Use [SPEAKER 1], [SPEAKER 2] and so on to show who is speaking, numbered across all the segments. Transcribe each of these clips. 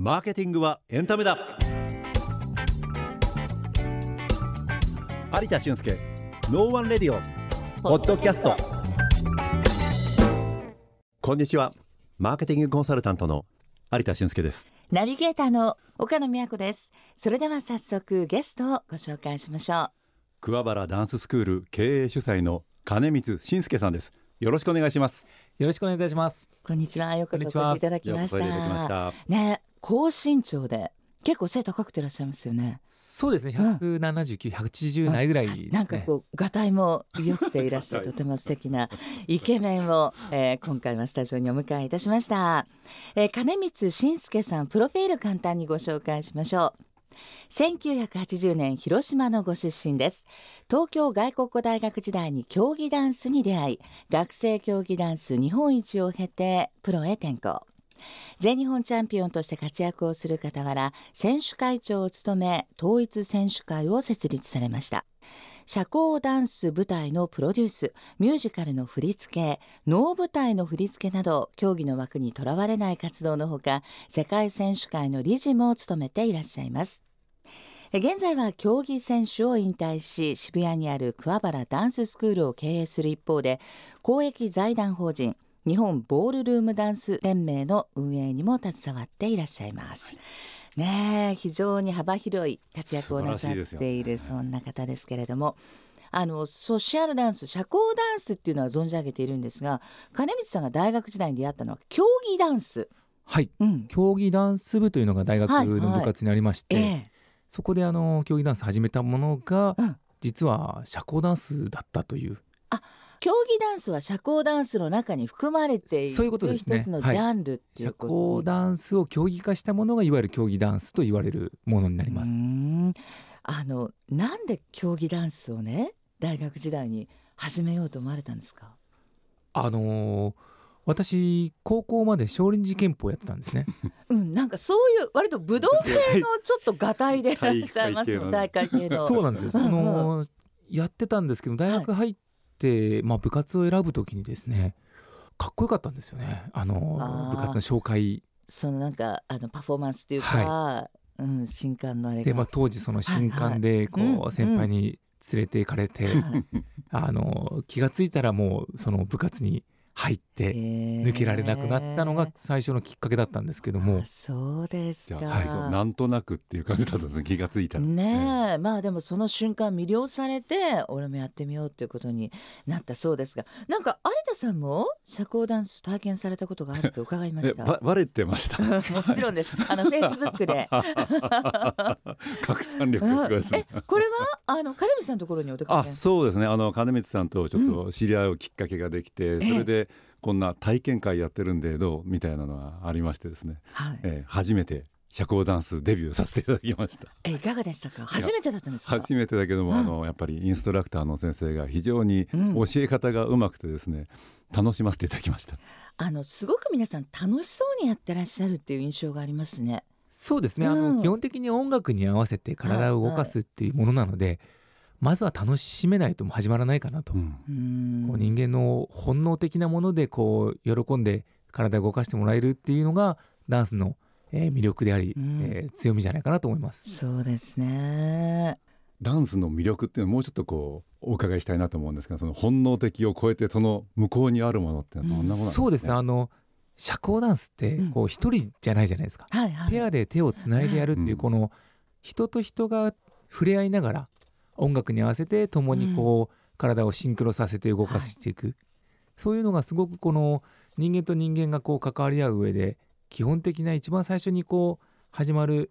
[SPEAKER 1] マーケティングはエンタメだ。有田俊介 No One Radio Podcast。こんにちは。マーケティングコンサルタントの有田俊介です。
[SPEAKER 2] ナビゲーターの岡野美和子です。それでは早速ゲストをご紹介しましょう。
[SPEAKER 1] 桑原ダンススクール経営主催の金光信介さんです。よろしくお願いします
[SPEAKER 3] よろしくお願いいたします。
[SPEAKER 2] こんにちは。ようこそお越しいただきました。ね高身長で結構背高くていらっしゃいますよね。
[SPEAKER 3] そうですね。179、180ないぐらいね。
[SPEAKER 2] なんかこうがたいも良くていらしてとても素敵な イケメンを、えー今回はスタジオにお迎えいたしました、えー金光信介さんプロフィール簡単にご紹介しましょう1980年広島のご出身です。東京外国語大学時代に競技ダンスに出会い学生競技ダンス日本一を経てプロへ転向。全日本チャンピオンとして活躍をする傍ら選手会長を務め統一選手会を設立されました。社交ダンス舞台のプロデュースミュージカルの振り付け能舞台の振り付けなど競技の枠にとらわれない活動のほか世界選手会の理事も務めていらっしゃいます。現在は競技選手を引退し渋谷にある桑原ダンススクールを経営する一方で公益財団法人日本ボールルームダンス連盟の運営にも携わっていらっしゃいます。ねえ非常に幅広い活躍をなさっているそんな方ですけれども。あのソシャルダンス社交ダンスっていうのは存じ上げているんですが金光さんが大学時代に出会ったのは競技ダンス、
[SPEAKER 3] はい。
[SPEAKER 2] うん。
[SPEAKER 3] 競技ダンス部というのが大学
[SPEAKER 2] はい
[SPEAKER 3] の部活にありまして、
[SPEAKER 2] ええ
[SPEAKER 3] そこであの競技ダンス始めたものが、
[SPEAKER 2] うん。
[SPEAKER 3] 実は社交ダンスだったという。
[SPEAKER 2] 競技ダンスは社交ダンスの中に含まれている
[SPEAKER 3] そういうことですね。
[SPEAKER 2] 一つのジャンルってい
[SPEAKER 3] 社
[SPEAKER 2] うこと
[SPEAKER 3] 交ダンスを競技化したものがいわゆる競技ダンスと言われるものになります。
[SPEAKER 2] あのなんで競技ダンスをね大学時代に始めようと思われたんですか？
[SPEAKER 3] あのー私高校まで少林寺拳法をやってたんですね。
[SPEAKER 2] うん、なんかそういう割と武道系のちょっとがたいで いらっしゃいますの大会系の。
[SPEAKER 3] そうなんですよ。そ
[SPEAKER 2] うんうん
[SPEAKER 3] のやってたんですけど大学入って、まあ部活を選ぶときにですねかっこよかったんですよね。あの部活の紹介
[SPEAKER 2] そのなんかあのパフォーマンスっていうか、うん新刊のあれが。
[SPEAKER 3] で、まあ、当時その新刊でこ
[SPEAKER 2] はいはいう
[SPEAKER 3] 先輩に連れて行かれて、
[SPEAKER 2] はい
[SPEAKER 3] あの気がついたらもうその部活に入って抜
[SPEAKER 2] 抜
[SPEAKER 3] けられなくなったのが最初のきっかけだったんですけども、
[SPEAKER 2] そうですか。
[SPEAKER 1] はい、なんとなくっていう感じだったんですね気がついたら
[SPEAKER 2] ねえ。まあでもその瞬間魅了されて俺もやってみようっていうことになったそうですが。なんか有田さんも社交ダンス体験されたことがあると伺いま
[SPEAKER 1] え
[SPEAKER 2] した？
[SPEAKER 1] ばバレてました？
[SPEAKER 2] もちろんです。あのフェイスブックで。
[SPEAKER 1] 拡散力がすごいですね。
[SPEAKER 2] えこれは？あの金光さんのところにお出か
[SPEAKER 1] あ
[SPEAKER 2] け。
[SPEAKER 1] そうですね。あの金光さんとちょっと知り合うきっかけができて、それでこんな体験会やってるんでどう？みたいなのがありましてですね、
[SPEAKER 2] はい。
[SPEAKER 1] えー初めて社交ダンスデビューさせていただきました
[SPEAKER 2] えいかがでしたか？初めてだったんですか？
[SPEAKER 1] 初めてだけども、
[SPEAKER 2] うん
[SPEAKER 1] あのやっぱりインストラクターの先生が非常に
[SPEAKER 2] うん
[SPEAKER 1] 教え方がうまくてですね楽しませていただきました
[SPEAKER 2] あのすごく皆さん楽しそうにやってらっしゃるっていう印象がありますね。
[SPEAKER 3] そうですね、あ
[SPEAKER 2] うん
[SPEAKER 3] の基本的に音楽に合わせて体を動かすっていうものなので、まずは楽しめないとも始まらないかなと、
[SPEAKER 1] うん。
[SPEAKER 3] こう人間の本能的なものでこう喜んで体を動かしてもらえるっていうのがダンスの、えー魅力であり、
[SPEAKER 2] うん。
[SPEAKER 3] えー強みじゃないかなと思います。
[SPEAKER 2] そうですね。
[SPEAKER 1] ダンスの魅力っていうのをもうちょっとこうお伺いしたいなと思うんですがその本能的を超えてその向こうにあるものってどんなものなんですか、
[SPEAKER 3] そうですね。あの社交ダンスって
[SPEAKER 2] うん
[SPEAKER 3] こう一人じゃないじゃないですか、
[SPEAKER 2] はいはい。
[SPEAKER 3] ペアで手をつないでやるっていううん。この人と人が触れ合いながら音楽に合わせて共にこう体をシンクロさせて動かしていく、そういうのがすごくこの人間と人間がこう関わり合う上で基本的な一番最初にこう始まる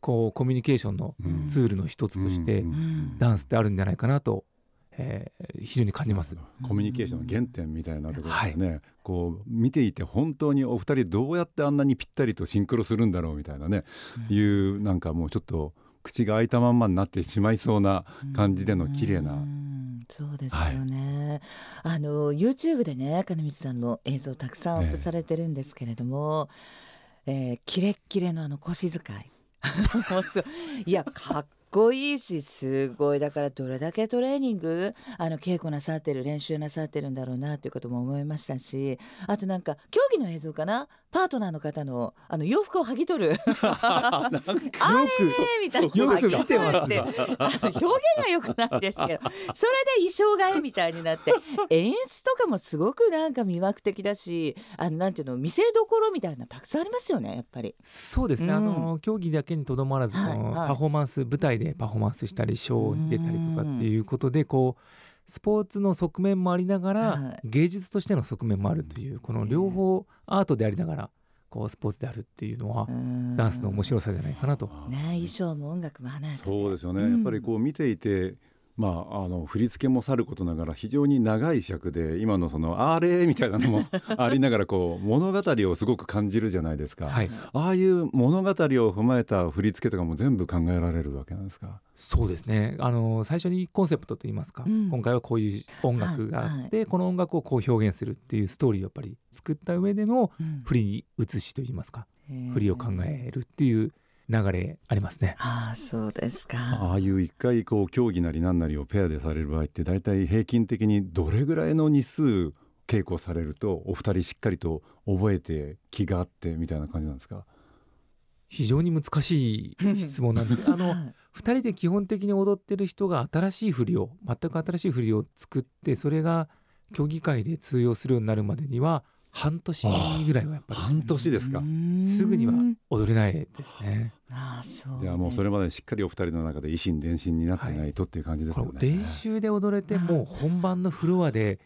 [SPEAKER 3] こうコミュニケーションの
[SPEAKER 1] うん。
[SPEAKER 3] ツールの一つとして
[SPEAKER 1] うん
[SPEAKER 2] うん
[SPEAKER 3] ダンスってあるんじゃないかなと、えー非常に感じます。
[SPEAKER 1] コミュニケーションの原点みたいなところでね、こう見ていて本当にお二人どうやってあんなにぴったりとシンクロするんだろうみたいなね、いうなんかもうちょっと口が開いたまんまになってしまいそうな感じでの綺麗な。
[SPEAKER 2] うんそうですよね、あの YouTube でね金光さんの映像たくさんアップされてるんですけれども、えーキレッキレのあの腰使 い。い。やかっここいいしすごい。だからどれだけトレーニングあの稽古なさってる練習なさってるんだろうなということも思いましたしあとなんか競技の映像かな？パートナーの方のあの洋服を剥ぎ取る。あれみたいな。
[SPEAKER 3] よく見てます。
[SPEAKER 2] 表現が良くないですけどそれで衣装替えみたいになって演出とかもすごくなんか魅惑的だしあのなんていうの見せどころみたいなたくさんありますよねやっぱり。
[SPEAKER 3] そうですね、
[SPEAKER 2] うん。
[SPEAKER 3] あの競技だけにとどまらず、
[SPEAKER 2] はいはい。
[SPEAKER 3] パフォーマンス舞台でパフォーマンスしたりショーに出たりとかっていうことでこうスポーツの側面もありながら、
[SPEAKER 2] はい。
[SPEAKER 3] 芸術としての側面もあるというこの両方アートでありながらこうスポーツであるっていうのは、ダンスの面白さじゃないかなと。
[SPEAKER 2] ね衣装も音楽も華やかで。
[SPEAKER 1] そうですよね、
[SPEAKER 2] うん。
[SPEAKER 1] やっぱりこう見ていてまあ、あの振り付けもさることながら非常に長い尺で今のそのあれみたいなのも ありながらこう物語をすごく感じるじゃないですか、
[SPEAKER 3] はい、
[SPEAKER 1] ああいう物語を踏まえた振り付けとかも全部考えられるわけなんですか？
[SPEAKER 3] そうですね。あの最初にコンセプトといいますか、
[SPEAKER 2] うん。
[SPEAKER 3] 今回はこういう音楽があって、この音楽をこう表現するっていうストーリーをやっぱり作った上での
[SPEAKER 2] うん。
[SPEAKER 3] 振りに移しといいますか
[SPEAKER 2] へー。
[SPEAKER 3] 振りを考えるっていう流れありますね。
[SPEAKER 2] ああそうですか。
[SPEAKER 1] ああいう一回こう競技なり何なりをペアでされる場合って大体平均的にどれぐらいの日数稽古されるとお二人しっかりと覚えて気があってみたいな感じなんですか？
[SPEAKER 3] 非常に難しい質問なんですけど あの
[SPEAKER 2] はい
[SPEAKER 3] 2人で基本的に踊ってる人が新しい振りを全く新しい振りを作ってそれが競技会で通用するようになるまでには半年ぐらいはやっぱ
[SPEAKER 1] 半年ですか。
[SPEAKER 3] りすぐには踊れないですね。
[SPEAKER 2] ああそう
[SPEAKER 1] じゃあもうそれまでしっかりお二人の中で維心伝心になってないとっていう感じですよね、
[SPEAKER 3] これ練習で踊れてもう本番のフロアで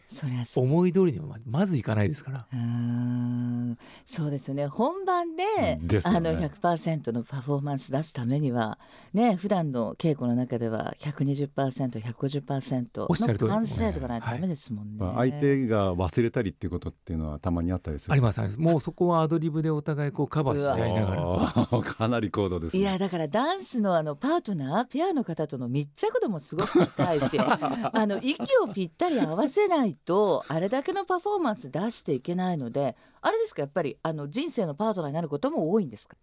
[SPEAKER 3] 思い通りにはままずいかないですから。
[SPEAKER 2] うーんそうですよね。本番で
[SPEAKER 1] ね。
[SPEAKER 2] あの100%のパフォーマンス出すためにはね普段の稽古の中では 120%150%
[SPEAKER 3] おっしゃる通り。
[SPEAKER 2] の完成とかないとダメですもんね。
[SPEAKER 1] まあ、相手が忘れたりっていうことっていうのはたまにあったりする。
[SPEAKER 3] ありますあります。もうそこはアドリブでお互いこうカバーし合いながら。
[SPEAKER 1] かなり高度ですね。
[SPEAKER 2] いやだからダンスのあのパートナーペアの方との密着度もすごく高いし あの息をぴったり合わせないとあれだけのパフォーマンス出していけないのであれですかやっぱりあの人生のパートナーになることも多いんですか？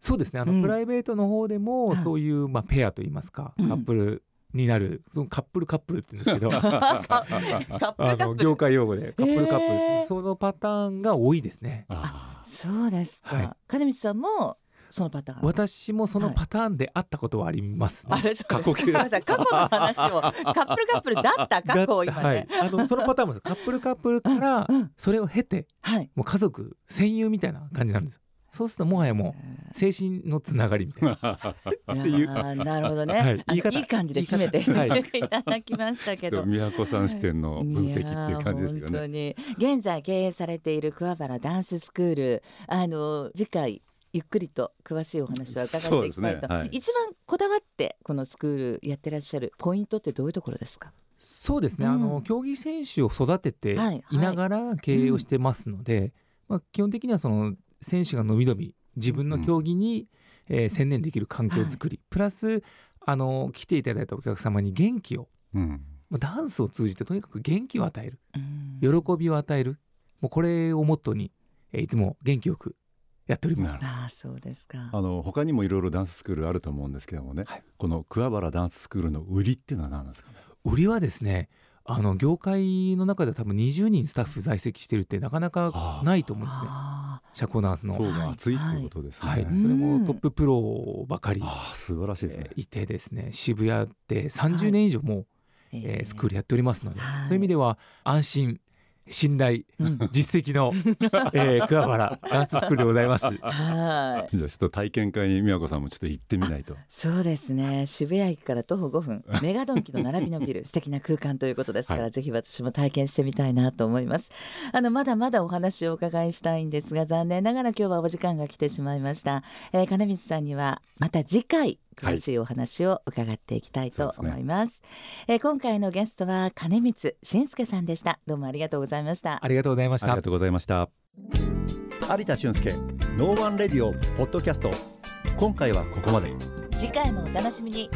[SPEAKER 3] そうですね。あの、
[SPEAKER 2] うん。
[SPEAKER 3] プライベートの方でも
[SPEAKER 2] はい。
[SPEAKER 3] そういう、まあ、ペアといいますか、
[SPEAKER 2] うん。
[SPEAKER 3] カップルになるそのカップルカップルって言うんですけど。あの業界用語でカップルカップル、
[SPEAKER 2] へー
[SPEAKER 3] そのパターンが多いですね。
[SPEAKER 1] あ
[SPEAKER 2] そうですか、
[SPEAKER 3] はい。
[SPEAKER 2] 金光さんもそのパターン。
[SPEAKER 3] 私もそのパターンであったことはありますね。
[SPEAKER 2] あれそう。
[SPEAKER 1] 過去形。
[SPEAKER 2] ごめんなさい過去の話を。カップルカップルだった過去を今
[SPEAKER 3] はい
[SPEAKER 2] ね、
[SPEAKER 3] あのそのパターンもですカップルカップルから
[SPEAKER 2] うんうん。
[SPEAKER 3] それを経て
[SPEAKER 2] はい。
[SPEAKER 3] もう家族戦友みたいな感じなんですよ。そうするともはやもう精神のつながりみたいな。い
[SPEAKER 2] なるほどね、
[SPEAKER 3] はい。い方
[SPEAKER 2] いい感じで締めて
[SPEAKER 3] 言い方はい。
[SPEAKER 2] いただきましたけど。
[SPEAKER 1] 宮古さん視点の分析っていう感じですよね。
[SPEAKER 2] に。現在経営されている桑原ダンススクール。あの次回ゆっくりと詳しいお話を伺っていきたいと、
[SPEAKER 1] ね。はい。
[SPEAKER 2] 一番こだわってこのスクールやってらっしゃるポイントってどういうところですか？
[SPEAKER 3] そうですね、
[SPEAKER 2] うん。
[SPEAKER 3] あの競技選手を育てて
[SPEAKER 2] はい
[SPEAKER 3] い。ながら経営をしてますので、まあ、基本的にはその選手が伸び伸び自分の競技に、えー専念できる環境づくり、プラスあの来ていただいたお客様に元気を
[SPEAKER 1] うん。
[SPEAKER 3] まあダンスを通じてとにかく元気を与える。
[SPEAKER 2] うん。
[SPEAKER 3] 喜びを与える。もうこれをモットーに、えーいつも元気よくやっております。
[SPEAKER 2] ああそうですか。
[SPEAKER 1] あの他にもいろいろダンススクールあると思うんですけどもね、
[SPEAKER 3] はい。
[SPEAKER 1] この桑原ダンススクールの売りっていうのは何なんですかね？
[SPEAKER 3] 売りはですねあの業界の中では多分20人スタッフ在籍してるってなかなかないと思うんですね。
[SPEAKER 2] あ。
[SPEAKER 3] 社交ダンスの。
[SPEAKER 1] 層
[SPEAKER 3] はい
[SPEAKER 1] が厚いっていうことですね。
[SPEAKER 3] はい、それ
[SPEAKER 2] うん。
[SPEAKER 3] もトッププロばかり、
[SPEAKER 1] ああ素晴らしいですね。
[SPEAKER 3] え。ーいてですね。渋谷で30年以上も、
[SPEAKER 2] ー
[SPEAKER 3] えー。スクールやっておりますので、
[SPEAKER 2] はい。
[SPEAKER 3] そういう意味では安心信頼
[SPEAKER 2] うん。
[SPEAKER 3] 実績の、えー、桑原ダンススクールでございます。
[SPEAKER 2] はい。
[SPEAKER 1] じゃあちょっと体験会に宮子さんもちょっと行ってみないと。
[SPEAKER 2] そうですね。渋谷駅から徒歩5分。メガドンキの並びのビル素敵な空間ということですから、
[SPEAKER 1] は
[SPEAKER 2] ぜひ私も体験してみたいなと思います。あのまだまだお話をお伺いしたいんですが残念ながら今日はお時間が来てしまいました、えー金光さんにはまた次回詳しいお話を伺っていきたいと思います,、えー今回のゲストは金光信介さんでした。どうもありがとうございました。
[SPEAKER 3] ありがとうございました。
[SPEAKER 1] ありが。とうございました。
[SPEAKER 4] 有田俊介 No One Radio Podcast。今回はここまで。
[SPEAKER 2] 次回もお楽しみに